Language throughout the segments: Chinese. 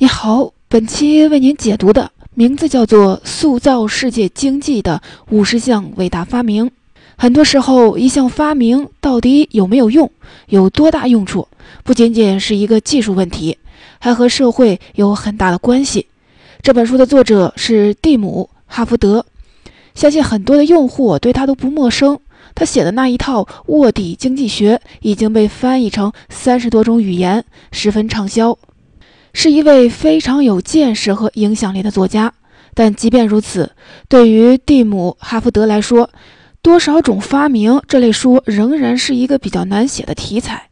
你好，本期为您解读的名字叫做“塑造世界经济的五十项伟大发明”。很多时候，一项发明到底有没有用，有多大用处，不仅仅是一个技术问题，还和社会有很大的关系。这本书的作者是蒂姆·哈福德，相信很多的用户对他都不陌生。他写的那一套卧底经济学已经被翻译成三十多种语言，十分畅销。是一位非常有见识和影响力的作家，但即便如此，对于蒂姆·哈福德来说，多少种发明这类书仍然是一个比较难写的题材，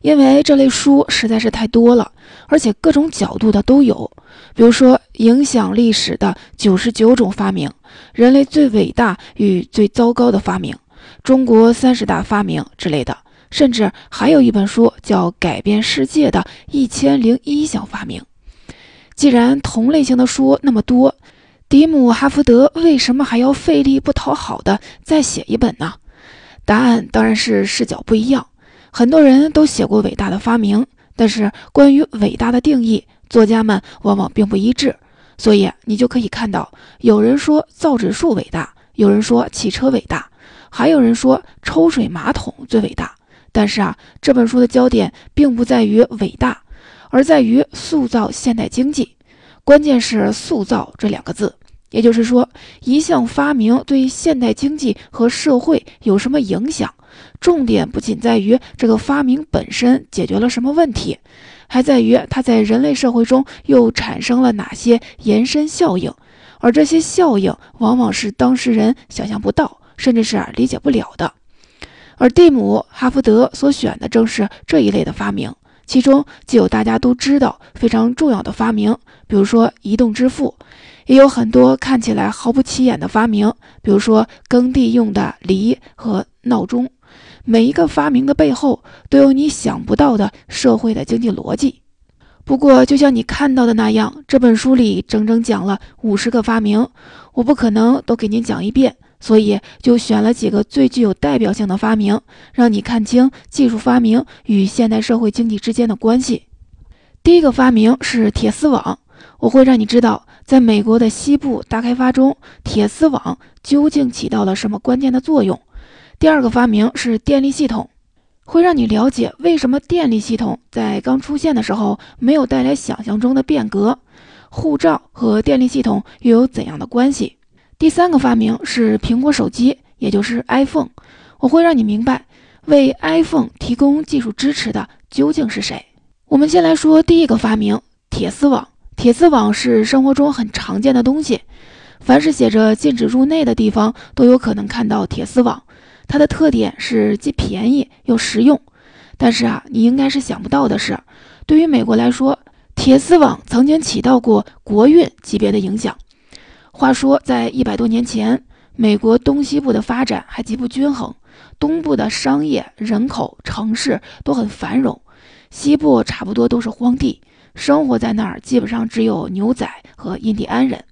因为这类书实在是太多了，而且各种角度的都有。比如说，影响历史的九十九种发明，人类最伟大与最糟糕的发明，中国三十大发明之类的。甚至还有一本书叫《改变世界的一千零一项发明》。既然同类型的书那么多，迪姆·哈福德为什么还要费力不讨好的再写一本呢？答案当然是视角不一样。很多人都写过伟大的发明，但是关于伟大的定义，作家们往往并不一致。所以你就可以看到，有人说造纸术伟大，有人说汽车伟大，还有人说抽水马桶最伟大。但是啊，这本书的焦点并不在于伟大，而在于塑造现代经济。关键是“塑造”这两个字，也就是说，一项发明对现代经济和社会有什么影响？重点不仅在于这个发明本身解决了什么问题，还在于它在人类社会中又产生了哪些延伸效应。而这些效应往往是当事人想象不到，甚至是理解不了的。而蒂姆·哈福德所选的正是这一类的发明，其中既有大家都知道非常重要的发明，比如说移动支付，也有很多看起来毫不起眼的发明，比如说耕地用的犁和闹钟。每一个发明的背后都有你想不到的社会的经济逻辑。不过，就像你看到的那样，这本书里整整讲了五十个发明，我不可能都给您讲一遍。所以就选了几个最具有代表性的发明，让你看清技术发明与现代社会经济之间的关系。第一个发明是铁丝网，我会让你知道，在美国的西部大开发中，铁丝网究竟起到了什么关键的作用。第二个发明是电力系统，会让你了解为什么电力系统在刚出现的时候没有带来想象中的变革。护照和电力系统又有怎样的关系？第三个发明是苹果手机，也就是 iPhone。我会让你明白，为 iPhone 提供技术支持的究竟是谁。我们先来说第一个发明——铁丝网。铁丝网是生活中很常见的东西，凡是写着禁止入内的地方，都有可能看到铁丝网。它的特点是既便宜又实用。但是啊，你应该是想不到的是，对于美国来说，铁丝网曾经起到过国运级别的影响。话说，在一百多年前，美国东西部的发展还极不均衡，东部的商业、人口、城市都很繁荣，西部差不多都是荒地，生活在那儿基本上只有牛仔和印第安人。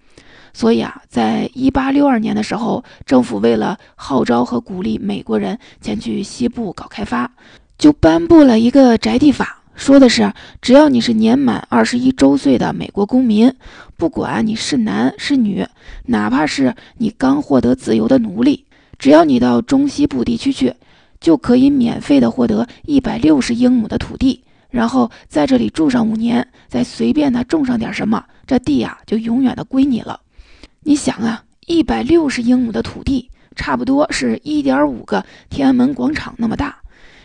所以啊，在一八六二年的时候，政府为了号召和鼓励美国人前去西部搞开发，就颁布了一个宅地法。说的是，只要你是年满二十一周岁的美国公民，不管你是男是女，哪怕是你刚获得自由的奴隶，只要你到中西部地区去，就可以免费的获得一百六十英亩的土地，然后在这里住上五年，再随便的种上点什么，这地呀就永远的归你了。你想啊，一百六十英亩的土地，差不多是一点五个天安门广场那么大，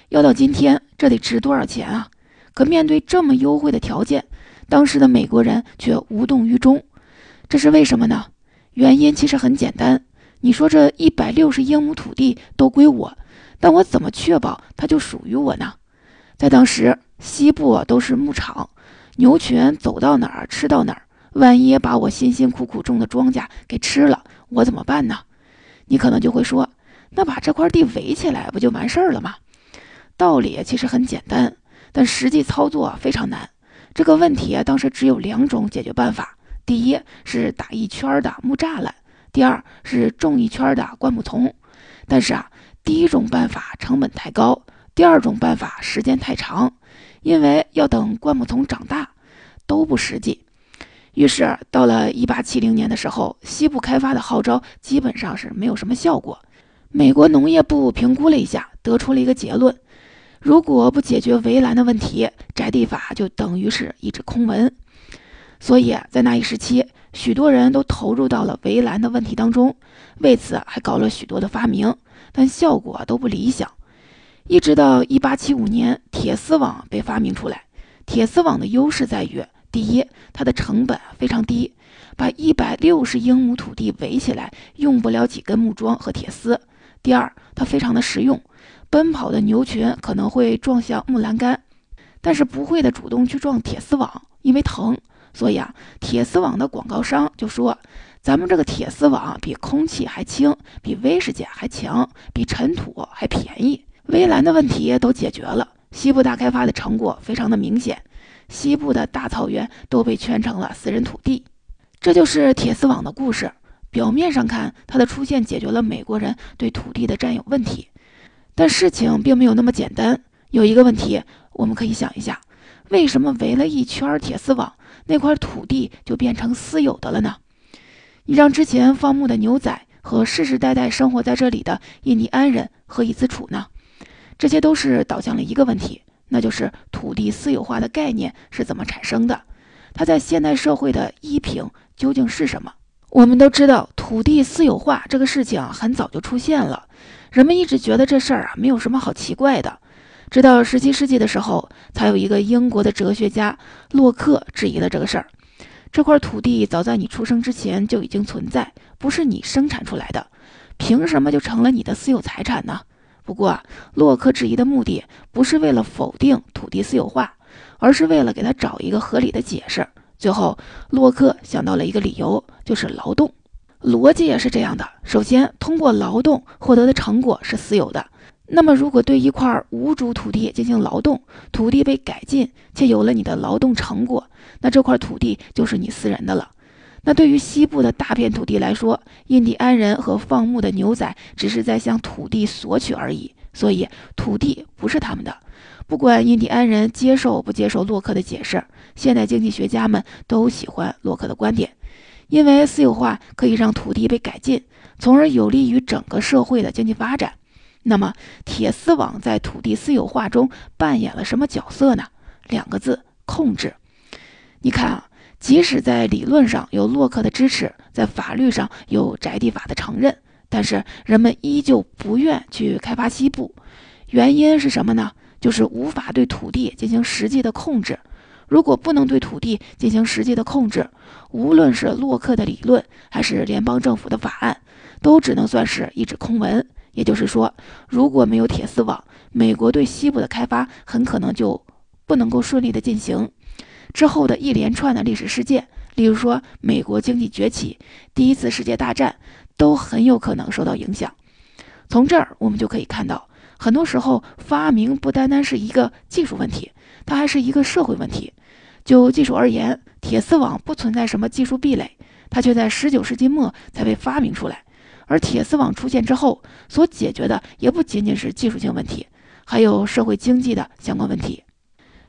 要到今天，这得值多少钱啊？可面对这么优惠的条件，当时的美国人却无动于衷，这是为什么呢？原因其实很简单，你说这一百六十英亩土地都归我，但我怎么确保它就属于我呢？在当时，西部都是牧场，牛群走到哪儿吃到哪儿，万一把我辛辛苦苦种的庄稼给吃了，我怎么办呢？你可能就会说，那把这块地围起来不就完事儿了吗？道理其实很简单。但实际操作非常难，这个问题啊当时只有两种解决办法：第一是打一圈的木栅栏，第二是种一圈的灌木丛。但是啊，第一种办法成本太高，第二种办法时间太长，因为要等灌木丛长大，都不实际。于是到了一八七零年的时候，西部开发的号召基本上是没有什么效果。美国农业部评估了一下，得出了一个结论：如果不解决围栏的问题，宅地法就等于是一纸空文。所以在那一时期，许多人都投入到了围栏的问题当中，为此还搞了许多的发明，但效果都不理想。一直到1875年，铁丝网被发明出来。铁丝网的优势在于，第一，它的成本非常低，把160英亩土地围起来，用不了几根木桩和铁丝；第二，它非常的实用，奔跑的牛群可能会撞向木栏杆，但是不会的主动去撞铁丝网，因为疼。所以啊，铁丝网的广告商就说：“咱们这个铁丝网比空气还轻，比威士忌还强，比尘土还便宜。围栏的问题都解决了，西部大开发的成果非常的明显。西部的大草原都被圈成了私人土地，这就是铁丝网的故事。表面上看，它的出现解决了美国人对土地的占有问题，但事情并没有那么简单。有一个问题，我们可以想一下：为什么围了一圈铁丝网？”那块土地就变成私有的了呢？你让之前放牧的牛仔和世世代代生活在这里的印第安人何以自处呢？这些都是导向了一个问题，那就是土地私有化的概念是怎么产生的？它在现代社会的依凭究竟是什么？我们都知道，土地私有化这个事情很早就出现了，人们一直觉得这事儿啊没有什么好奇怪的。直到十七世纪的时候，才有一个英国的哲学家洛克质疑了这个事儿。这块土地早在你出生之前就已经存在，不是你生产出来的，凭什么就成了你的私有财产呢？不过，洛克质疑的目的不是为了否定土地私有化，而是为了给他找一个合理的解释。最后，洛克想到了一个理由，就是劳动。逻辑也是这样的：首先，通过劳动获得的成果是私有的。那么，如果对一块无主土地进行劳动，土地被改进，且有了你的劳动成果，那这块土地就是你私人的了。那对于西部的大片土地来说，印第安人和放牧的牛仔只是在向土地索取而已，所以土地不是他们的。不管印第安人接受不接受洛克的解释，现代经济学家们都喜欢洛克的观点，因为私有化可以让土地被改进，从而有利于整个社会的经济发展。那么，铁丝网在土地私有化中扮演了什么角色呢？两个字：控制。你看啊，即使在理论上有洛克的支持，在法律上有宅地法的承认，但是人们依旧不愿去开发西部。原因是什么呢？就是无法对土地进行实际的控制。如果不能对土地进行实际的控制，无论是洛克的理论还是联邦政府的法案，都只能算是一纸空文。也就是说，如果没有铁丝网，美国对西部的开发很可能就不能够顺利的进行。之后的一连串的历史事件，例如说美国经济崛起、第一次世界大战，都很有可能受到影响。从这儿我们就可以看到，很多时候发明不单单是一个技术问题，它还是一个社会问题。就技术而言，铁丝网不存在什么技术壁垒，它却在十九世纪末才被发明出来。而铁丝网出现之后，所解决的也不仅仅是技术性问题，还有社会经济的相关问题。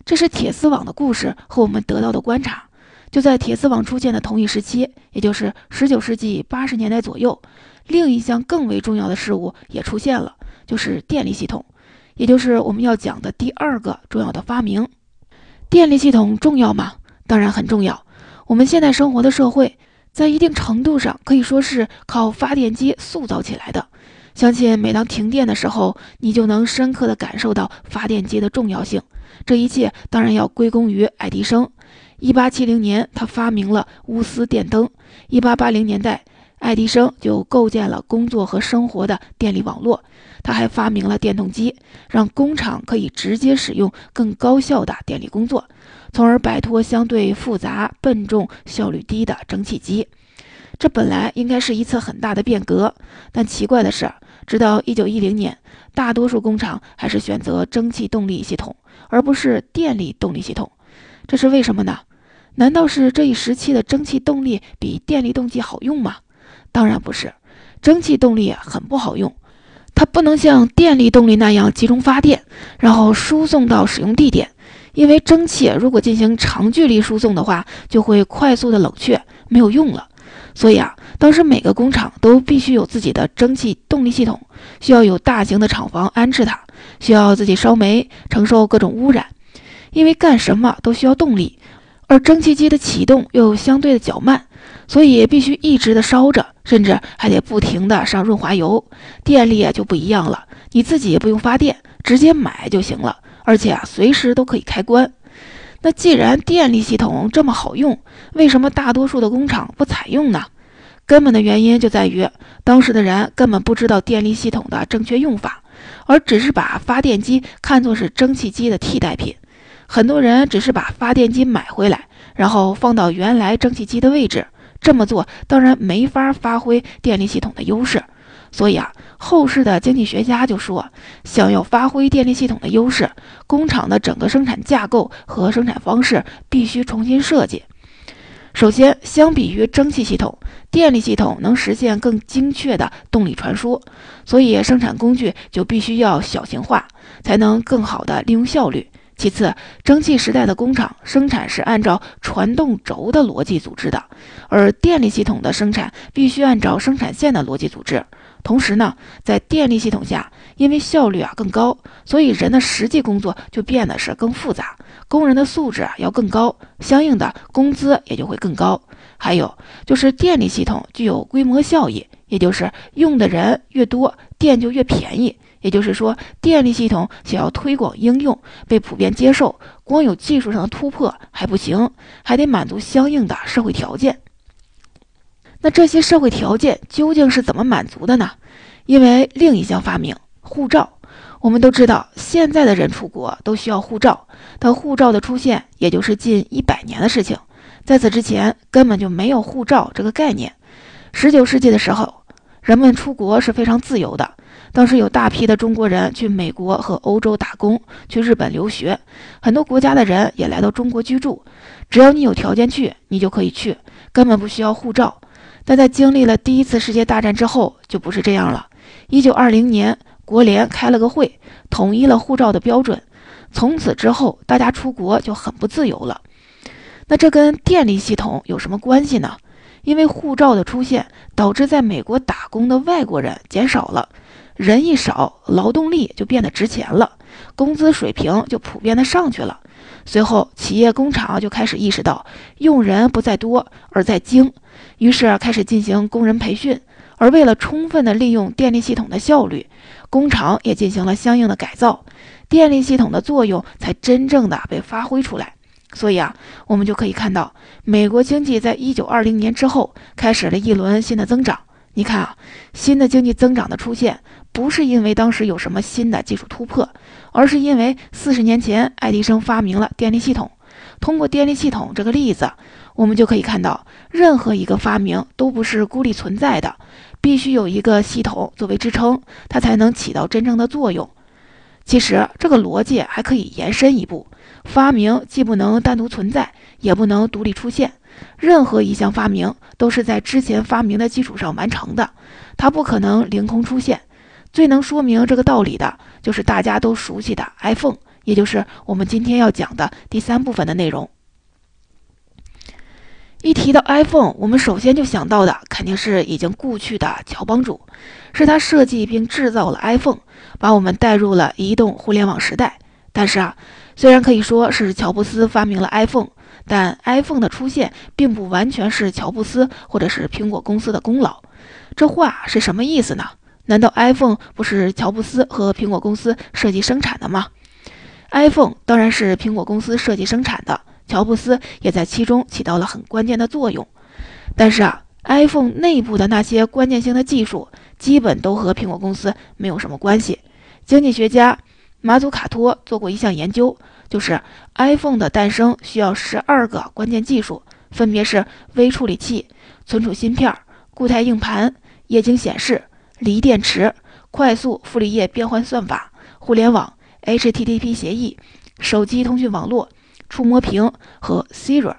这是铁丝网的故事和我们得到的观察。就在铁丝网出现的同一时期，也就是十九世纪八十年代左右，另一项更为重要的事物也出现了，就是电力系统，也就是我们要讲的第二个重要的发明。电力系统重要吗？当然很重要。我们现在生活的社会。在一定程度上可以说是靠发电机塑造起来的。相信每当停电的时候，你就能深刻地感受到发电机的重要性。这一切当然要归功于爱迪生。1870年，他发明了钨丝电灯。1880年代，爱迪生就构建了工作和生活的电力网络。他还发明了电动机，让工厂可以直接使用更高效的电力工作。从而摆脱相对复杂、笨重、效率低的蒸汽机。这本来应该是一次很大的变革，但奇怪的是，直到1910年，大多数工厂还是选择蒸汽动力系统，而不是电力动力系统。这是为什么呢？难道是这一时期的蒸汽动力比电力动机好用吗？当然不是，蒸汽动力很不好用，它不能像电力动力那样集中发电，然后输送到使用地点。因为蒸汽如果进行长距离输送的话，就会快速的冷却，没有用了。所以啊，当时每个工厂都必须有自己的蒸汽动力系统，需要有大型的厂房安置它，需要自己烧煤，承受各种污染。因为干什么都需要动力，而蒸汽机的启动又相对的较慢，所以必须一直的烧着，甚至还得不停的上润滑油。电力就不一样了，你自己也不用发电，直接买就行了，而且啊，随时都可以开关。那既然电力系统这么好用，为什么大多数的工厂不采用呢？根本的原因就在于当时的人根本不知道电力系统的正确用法，而只是把发电机看作是蒸汽机的替代品。很多人只是把发电机买回来，然后放到原来蒸汽机的位置，这么做当然没法发挥电力系统的优势。所以啊，后世的经济学家就说，想要发挥电力系统的优势，工厂的整个生产架构和生产方式必须重新设计。首先，相比于蒸汽系统，电力系统能实现更精确的动力传输，所以生产工具就必须要小型化，才能更好的利用效率。其次，蒸汽时代的工厂生产是按照传动轴的逻辑组织的，而电力系统的生产必须按照生产线的逻辑组织。同时呢，在电力系统下，因为效率啊更高，所以人的实际工作就变得是更复杂，工人的素质啊要更高，相应的工资也就会更高。还有就是电力系统具有规模效益，也就是用的人越多，电就越便宜。也就是说，电力系统想要推广应用，被普遍接受，光有技术上的突破还不行，还得满足相应的社会条件。那这些社会条件究竟是怎么满足的呢？因为另一项发明护照，我们都知道，现在的人出国都需要护照，但护照的出现也就是近一百年的事情，在此之前根本就没有护照这个概念。十九世纪的时候，人们出国是非常自由的，当时有大批的中国人去美国和欧洲打工，去日本留学，很多国家的人也来到中国居住，只要你有条件去，你就可以去，根本不需要护照。但在经历了第一次世界大战之后，就不是这样了。一九二零年，国联开了个会，统一了护照的标准。从此之后，大家出国就很不自由了。那这跟电力系统有什么关系呢？因为护照的出现，导致在美国打工的外国人减少了，人一少，劳动力就变得值钱了，工资水平就普遍的上去了。随后，企业工厂就开始意识到，用人不在多，而在精。于是开始进行工人培训，而为了充分的利用电力系统的效率，工厂也进行了相应的改造，电力系统的作用才真正的被发挥出来。所以啊，我们就可以看到，美国经济在一九二零年之后开始了一轮新的增长。你看啊，新的经济增长的出现，不是因为当时有什么新的技术突破，而是因为四十年前爱迪生发明了电力系统。通过电力系统这个例子。我们就可以看到，任何一个发明都不是孤立存在的，必须有一个系统作为支撑，它才能起到真正的作用。其实这个逻辑还可以延伸一步：发明既不能单独存在，也不能独立出现。任何一项发明都是在之前发明的基础上完成的，它不可能凌空出现。最能说明这个道理的就是大家都熟悉的 iPhone，也就是我们今天要讲的第三部分的内容。一提到 iPhone，我们首先就想到的肯定是已经故去的乔帮主，是他设计并制造了 iPhone，把我们带入了移动互联网时代。但是啊，虽然可以说是乔布斯发明了 iPhone，但 iPhone 的出现并不完全是乔布斯或者是苹果公司的功劳。这话是什么意思呢？难道 iPhone 不是乔布斯和苹果公司设计生产的吗？iPhone 当然是苹果公司设计生产的。乔布斯也在其中起到了很关键的作用，但是啊，iPhone 内部的那些关键性的技术基本都和苹果公司没有什么关系。经济学家马祖卡托做过一项研究，就是 iPhone 的诞生需要十二个关键技术，分别是微处理器、存储芯片、固态硬盘、液晶显示、锂电池、快速傅里叶变换算法、互联网、HTTP 协议、手机通讯网络。触摸屏和 Siri，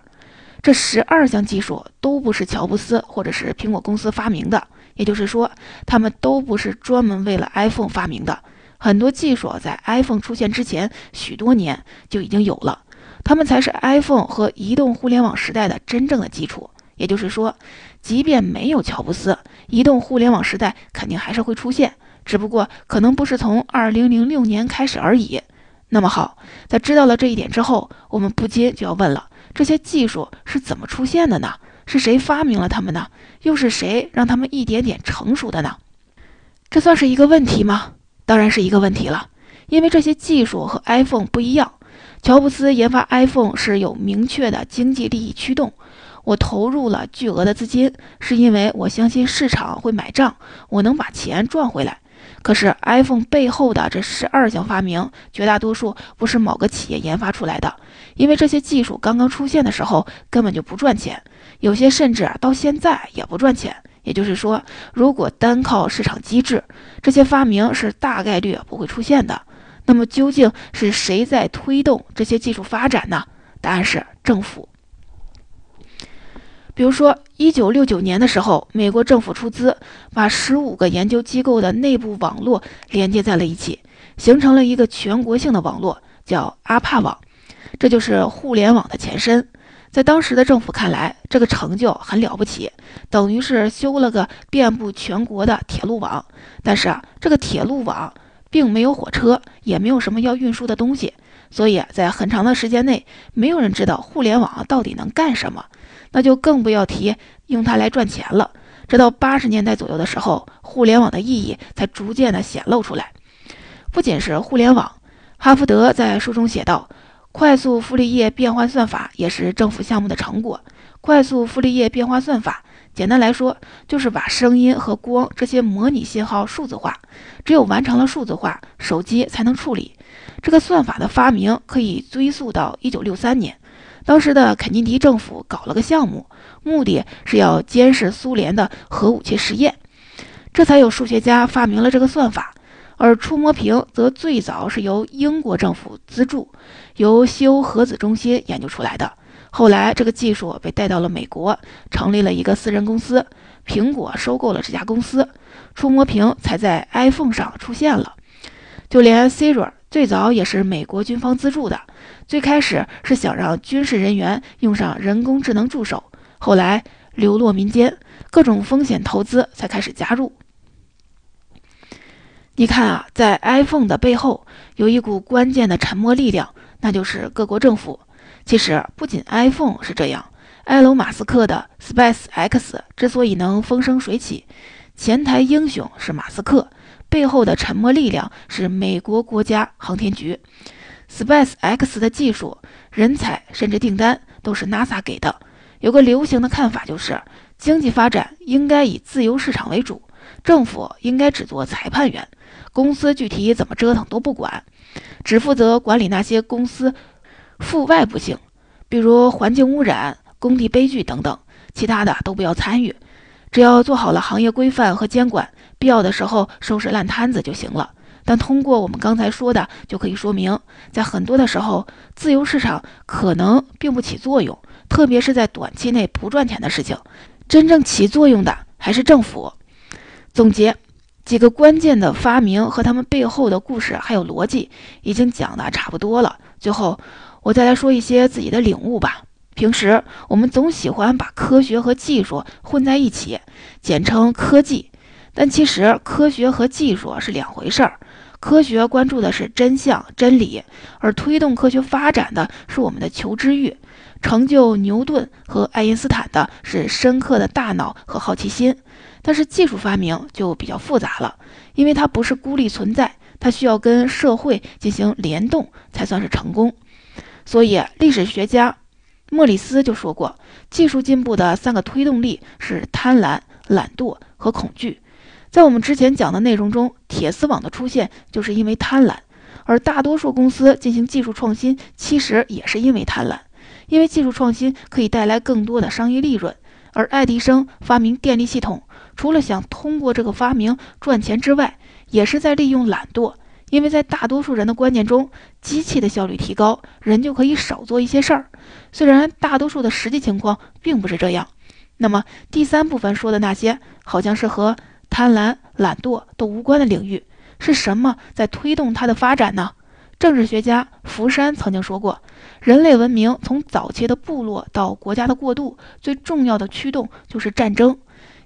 这十二项技术都不是乔布斯或者是苹果公司发明的，也就是说，他们都不是专门为了 iPhone 发明的。很多技术在 iPhone 出现之前许多年就已经有了，它们才是 iPhone 和移动互联网时代的真正的基础。也就是说，即便没有乔布斯，移动互联网时代肯定还是会出现，只不过可能不是从2006年开始而已。那么好，在知道了这一点之后，我们不禁就要问了：这些技术是怎么出现的呢？是谁发明了它们呢？又是谁让他们一点点成熟的呢？这算是一个问题吗？当然是一个问题了，因为这些技术和 iPhone 不一样。乔布斯研发 iPhone 是有明确的经济利益驱动。我投入了巨额的资金，是因为我相信市场会买账，我能把钱赚回来。可是 iPhone 背后的这十二项发明，绝大多数不是某个企业研发出来的，因为这些技术刚刚出现的时候根本就不赚钱，有些甚至到现在也不赚钱。也就是说，如果单靠市场机制，这些发明是大概率不会出现的。那么究竟是谁在推动这些技术发展呢？答案是政府。比如说，一九六九年的时候，美国政府出资，把十五个研究机构的内部网络连接在了一起，形成了一个全国性的网络，叫阿帕网。这就是互联网的前身。在当时的政府看来，这个成就很了不起，等于是修了个遍布全国的铁路网。但是啊，这个铁路网并没有火车，也没有什么要运输的东西，所以在很长的时间内，没有人知道互联网到底能干什么。那就更不要提用它来赚钱了。直到八十年代左右的时候，互联网的意义才逐渐的显露出来。不仅是互联网，哈福德在书中写道：“快速傅立叶变换算法也是政府项目的成果。快速傅立叶变换算法，简单来说就是把声音和光这些模拟信号数字化。只有完成了数字化，手机才能处理。这个算法的发明可以追溯到一九六三年。”当时的肯尼迪政府搞了个项目，目的是要监视苏联的核武器实验，这才有数学家发明了这个算法。而触摸屏则最早是由英国政府资助，由西欧核子中心研究出来的。后来这个技术被带到了美国，成立了一个私人公司，苹果收购了这家公司，触摸屏才在 iPhone 上出现了。就连 Siri 最早也是美国军方资助的。最开始是想让军事人员用上人工智能助手，后来流落民间，各种风险投资才开始加入。你看啊，在 iPhone 的背后有一股关键的沉默力量，那就是各国政府。其实不仅 iPhone 是这样，埃隆·马斯克的 SpaceX 之所以能风生水起，前台英雄是马斯克，背后的沉默力量是美国国家航天局。Space X 的技术、人才甚至订单都是 NASA 给的。有个流行的看法就是，经济发展应该以自由市场为主，政府应该只做裁判员，公司具体怎么折腾都不管，只负责管理那些公司负外部性，比如环境污染、工地悲剧等等，其他的都不要参与，只要做好了行业规范和监管，必要的时候收拾烂摊子就行了。但通过我们刚才说的，就可以说明，在很多的时候，自由市场可能并不起作用，特别是在短期内不赚钱的事情，真正起作用的还是政府。总结几个关键的发明和他们背后的故事还有逻辑，已经讲的差不多了。最后，我再来说一些自己的领悟吧。平时我们总喜欢把科学和技术混在一起，简称科技，但其实科学和技术是两回事儿。科学关注的是真相、真理，而推动科学发展的是我们的求知欲。成就牛顿和爱因斯坦的是深刻的大脑和好奇心。但是技术发明就比较复杂了，因为它不是孤立存在，它需要跟社会进行联动才算是成功。所以历史学家莫里斯就说过，技术进步的三个推动力是贪婪、懒惰和恐惧。在我们之前讲的内容中，铁丝网的出现就是因为贪婪，而大多数公司进行技术创新，其实也是因为贪婪，因为技术创新可以带来更多的商业利润。而爱迪生发明电力系统，除了想通过这个发明赚钱之外，也是在利用懒惰，因为在大多数人的观念中，机器的效率提高，人就可以少做一些事儿。虽然大多数的实际情况并不是这样。那么第三部分说的那些，好像是和。贪婪、懒惰都无关的领域，是什么在推动它的发展呢？政治学家福山曾经说过，人类文明从早期的部落到国家的过渡，最重要的驱动就是战争，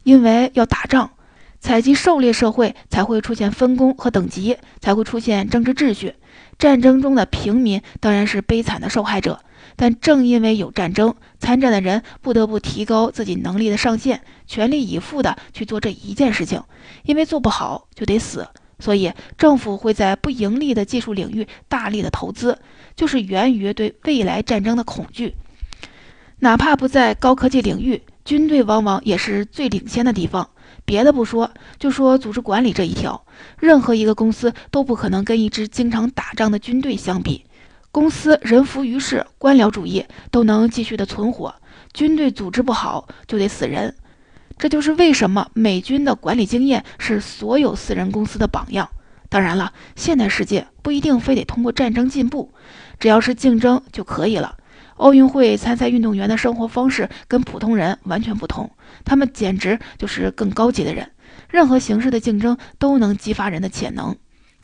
因为要打仗，采集狩猎社会才会出现分工和等级，才会出现政治秩序。战争中的平民当然是悲惨的受害者，但正因为有战争，参战的人不得不提高自己能力的上限，全力以赴地去做这一件事情，因为做不好就得死。所以，政府会在不盈利的技术领域大力的投资，就是源于对未来战争的恐惧。哪怕不在高科技领域，军队往往也是最领先的地方。别的不说，就说组织管理这一条，任何一个公司都不可能跟一支经常打仗的军队相比。公司人浮于事，官僚主义都能继续的存活，军队组织不好就得死人。这就是为什么美军的管理经验是所有私人公司的榜样。当然了，现代世界不一定非得通过战争进步，只要是竞争就可以了。奥运会参赛运动员的生活方式跟普通人完全不同，他们简直就是更高级的人。任何形式的竞争都能激发人的潜能，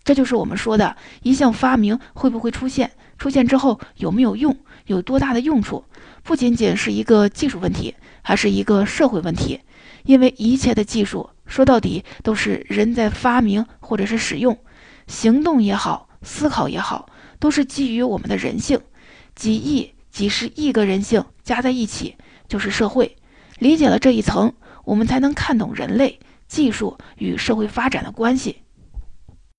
这就是我们说的一项发明会不会出现，出现之后有没有用，有多大的用处，不仅仅是一个技术问题，还是一个社会问题。因为一切的技术说到底都是人在发明或者是使用，行动也好，思考也好，都是基于我们的人性，几亿、几十亿个人性加在一起就是社会。理解了这一层，我们才能看懂人类、技术与社会发展的关系。